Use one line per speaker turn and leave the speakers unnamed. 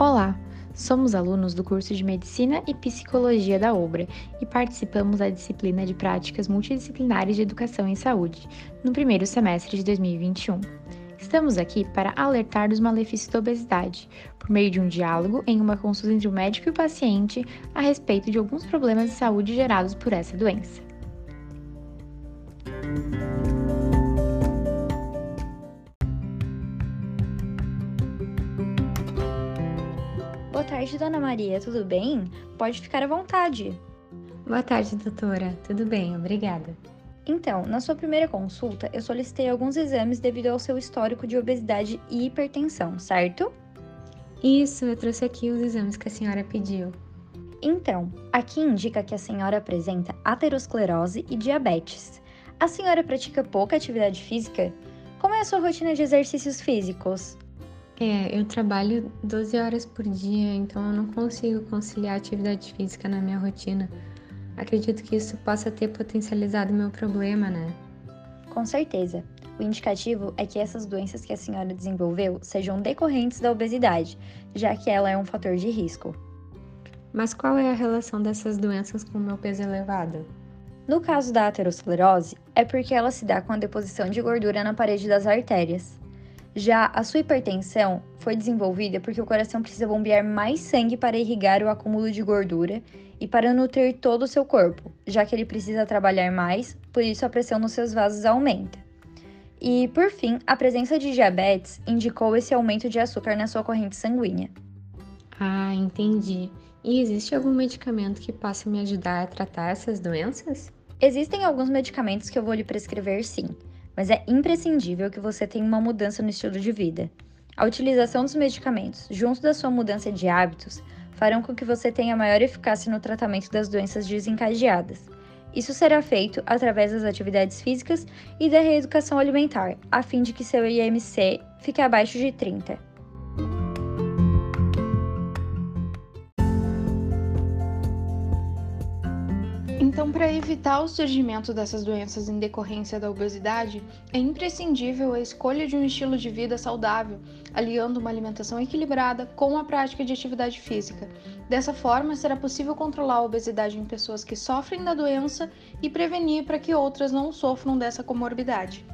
Olá, somos alunos do curso de Medicina e Psicologia da Obra e participamos da disciplina de Práticas Multidisciplinares de Educação em Saúde, no primeiro semestre de 2021. Estamos aqui para alertar dos malefícios da obesidade, por meio de um diálogo em uma consulta entre o médico e o paciente a respeito de alguns problemas de saúde gerados por essa doença.
Tarde, dona Maria, tudo bem? Pode ficar à vontade.
Boa tarde, doutora. Tudo bem, obrigada.
Então, na sua primeira consulta, eu solicitei alguns exames devido ao seu histórico de obesidade e hipertensão, certo?
Isso, eu trouxe aqui os exames que a senhora pediu.
Então, aqui indica que a senhora apresenta aterosclerose e diabetes. A senhora pratica pouca atividade física? Como é a sua rotina de exercícios físicos?
É, eu trabalho 12 horas por dia, então eu não consigo conciliar atividade física na minha rotina. Acredito que isso possa ter potencializado meu problema, né?
Com certeza. O indicativo é que essas doenças que a senhora desenvolveu sejam decorrentes da obesidade, já que ela é um fator de risco.
Mas qual é a relação dessas doenças com o meu peso elevado?
No caso da aterosclerose, é porque ela se dá com a deposição de gordura na parede das artérias. Já a sua hipertensão foi desenvolvida porque o coração precisa bombear mais sangue para irrigar o acúmulo de gordura e para nutrir todo o seu corpo, já que ele precisa trabalhar mais, por isso a pressão nos seus vasos aumenta. E, por fim, a presença de diabetes indicou esse aumento de açúcar na sua corrente sanguínea.
Ah, entendi. E existe algum medicamento que possa me ajudar a tratar essas doenças?
Existem alguns medicamentos que eu vou lhe prescrever sim mas é imprescindível que você tenha uma mudança no estilo de vida. A utilização dos medicamentos, junto da sua mudança de hábitos, farão com que você tenha maior eficácia no tratamento das doenças desencadeadas. Isso será feito através das atividades físicas e da reeducação alimentar, a fim de que seu IMC fique abaixo de 30.
Então, para evitar o surgimento dessas doenças em decorrência da obesidade, é imprescindível a escolha de um estilo de vida saudável, aliando uma alimentação equilibrada com a prática de atividade física. Dessa forma, será possível controlar a obesidade em pessoas que sofrem da doença e prevenir para que outras não sofram dessa comorbidade.